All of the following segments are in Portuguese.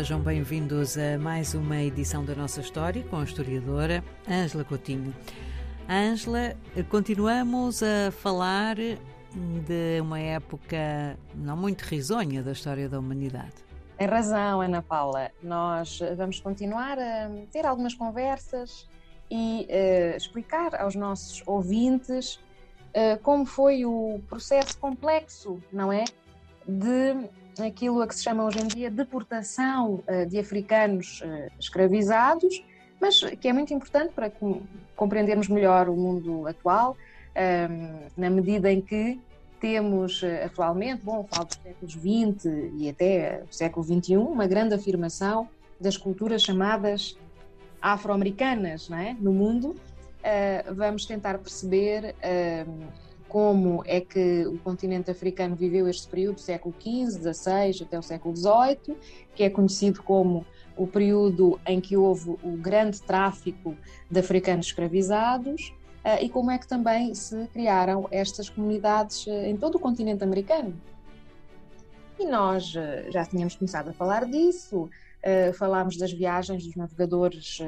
sejam bem-vindos a mais uma edição da nossa história com a historiadora Ângela Coutinho. Ângela, continuamos a falar de uma época não muito risonha da história da humanidade. Tem razão, Ana Paula. Nós vamos continuar a ter algumas conversas e uh, explicar aos nossos ouvintes uh, como foi o processo complexo, não é? De aquilo a que se chama hoje em dia deportação uh, de africanos escravizados, mas que é muito importante para compreendermos melhor o mundo atual, na medida em que temos atualmente, bom, falo dos séculos XX e até o século XXI, uma grande afirmação das culturas chamadas afro-americanas é? no mundo, vamos tentar perceber uh, como é que o continente africano viveu este período do século XV, XVI até o século XVIII, que é conhecido como o período em que houve o grande tráfico de africanos escravizados, uh, e como é que também se criaram estas comunidades em todo o continente americano. E nós já tínhamos começado a falar disso, falámos das viagens dos navegadores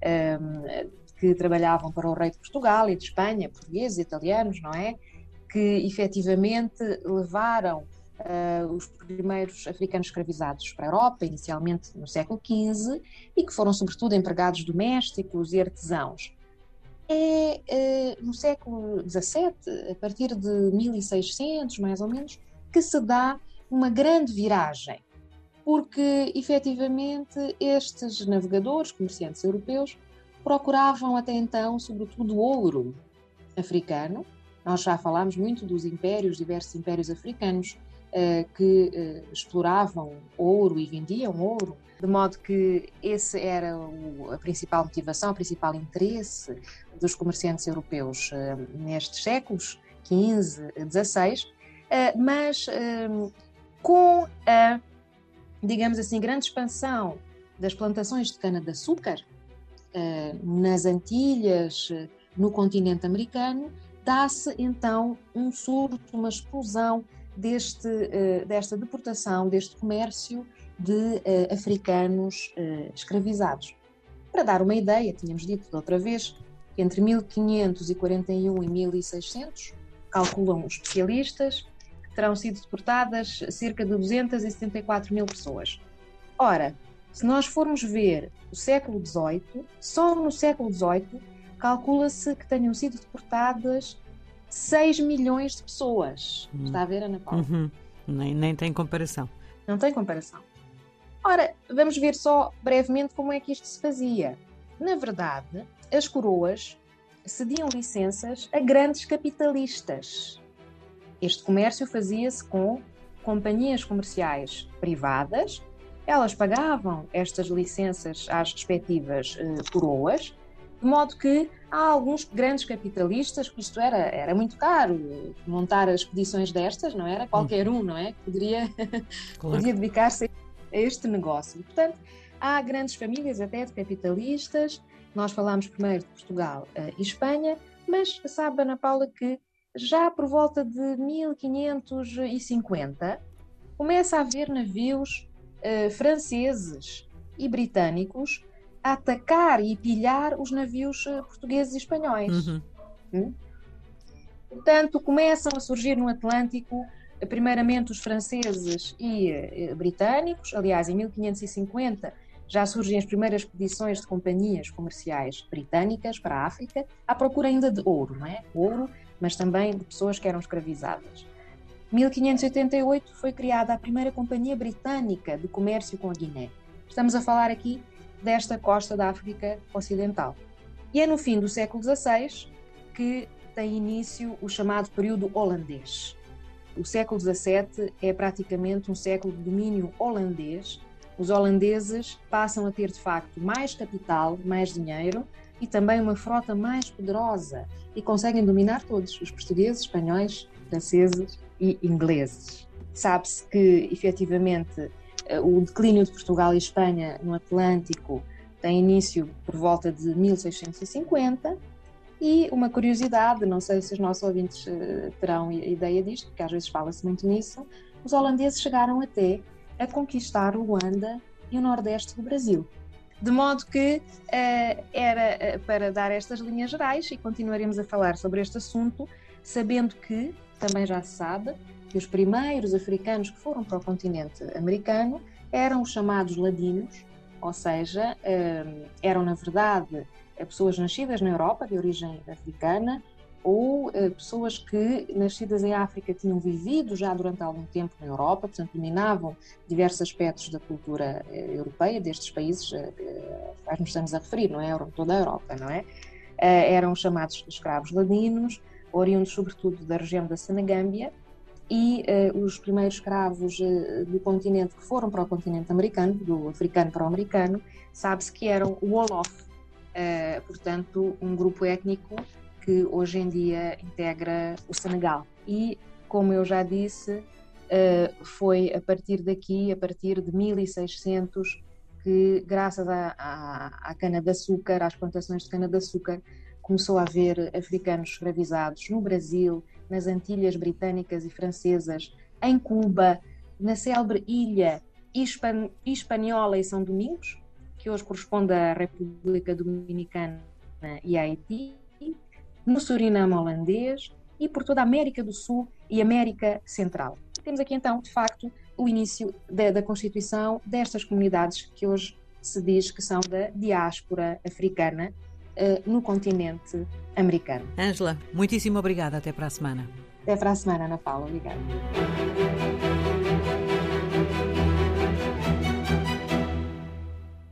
eh, que trabalhavam para o rei de Portugal e de Espanha, portugueses, italianos, não é? Que efetivamente levaram uh, os primeiros africanos escravizados para a Europa, inicialmente no século XV, e que foram sobretudo empregados domésticos e artesãos. É no século XVII, a partir de 1600 mais ou menos, que se dá uma grande viragem porque efetivamente estes navegadores, comerciantes europeus, procuravam até então, sobretudo, ouro africano. Nós já falámos muito dos impérios, diversos impérios africanos, uh, que uh, exploravam ouro e vendiam ouro, de modo que esse era a principal motivação, o principal interesse dos comerciantes europeus uh, nestes séculos, 15, 16, mas com a digamos assim, grande expansão das plantações de cana-de-açúcar nas Antilhas, uh, no continente americano, dá-se então um surto, uma explosão deste, uh, desta deportação, deste comércio de africanos escravizados. Para dar uma ideia, tínhamos dito da outra vez entre 1541 e 1600, calculam os especialistas, terão sido deportadas cerca de 274 mil pessoas. Ora, se nós formos ver o século XVIII, só no século XVIII calcula-se que tenham sido deportadas 6 milhões de pessoas. Hum. Está a ver, Ana Paula? Uhum. Nem, nem tem comparação. Não tem comparação. Ora, vamos ver só brevemente como é que isto se fazia. Na verdade, as coroas cediam licenças a grandes capitalistas, este comércio fazia-se com companhias comerciais privadas, elas pagavam estas licenças às respectivas eh, coroas, de modo que há alguns grandes capitalistas que isto era, era muito caro, montar expedições destas, não era? Qualquer um, não é? Poderia, claro. podia dedicar-se a este negócio. Portanto, há grandes famílias até de capitalistas, nós falámos primeiro de Portugal uh, e Espanha, mas sabe, Ana Paula, que já por volta de 1550, começa a haver navios uh, franceses e britânicos a atacar e pilhar os navios uh, portugueses e espanhóis. Uhum. Hum? Portanto, começam a surgir no Atlântico, primeiramente os franceses e britânicos. Aliás, em 1550 já surgem as primeiras expedições de companhias comerciais britânicas para a África, à procura ainda de ouro, não é? Ouro mas também de pessoas que eram escravizadas. 1588 foi criada a primeira companhia britânica de comércio com a Guiné. Estamos a falar aqui desta costa da África Ocidental. E é no fim do século XVI que tem início o chamado período holandês. O século XVII é praticamente um século de domínio holandês. Os holandeses passam a ter, de facto, mais capital, mais dinheiro, e também uma frota mais poderosa e conseguem dominar todos, os portugueses, espanhóis, franceses e ingleses. Sabe-se que, efetivamente, eh, o declínio de Portugal e Espanha no Atlântico tem início por volta de 1650 e uma curiosidade, não sei se os nossos ouvintes eh, terão ideia disto, porque às vezes fala-se muito nisso, os holandeses chegaram até a conquistar Luanda e o nordeste do Brasil. De modo que uh, era para dar estas linhas gerais e continuaremos a falar sobre este assunto, sabendo que, também já se sabe, que os primeiros africanos que foram para o continente americano eram os chamados ladinos, ou seja, uh, eram na verdade pessoas nascidas na Europa, de origem africana, ou uh, pessoas que, nascidas em África, tinham vivido já durante algum tempo na Europa, portanto, dominavam diversos aspectos da cultura uh, europeia, destes países uh, quais nos estamos a referir, não é? Toda a Europa, não é? eram chamados escravos ladinos, oriundos sobretudo da região da Senegâmbia, e os primeiros escravos do continente que foram para o continente americano, do africano para o americano, sabe-se que eram Wolof, portanto, um grupo étnico que hoje em dia integra o Senegal. E, como eu já disse, eh, foi a partir daqui, a partir de 1600, que, graças à cana-de-açúcar, às plantações de cana-de-açúcar, começou a haver africanos escravizados no Brasil, nas Antilhas Britânicas e Francesas, em Cuba, na célebre ilha Hispan Hispaniola e São Domingos, que hoje corresponde à República Dominicana e Haiti, no Suriname holandês e por toda a América do Sul e América Central. Temos aqui então, de facto, o início da, da constituição destas comunidades que hoje se diz que são da diáspora africana no continente americano. Ângela, muitíssimo obrigada. Até para a semana. Até para a semana, Ana Paula. Obrigada.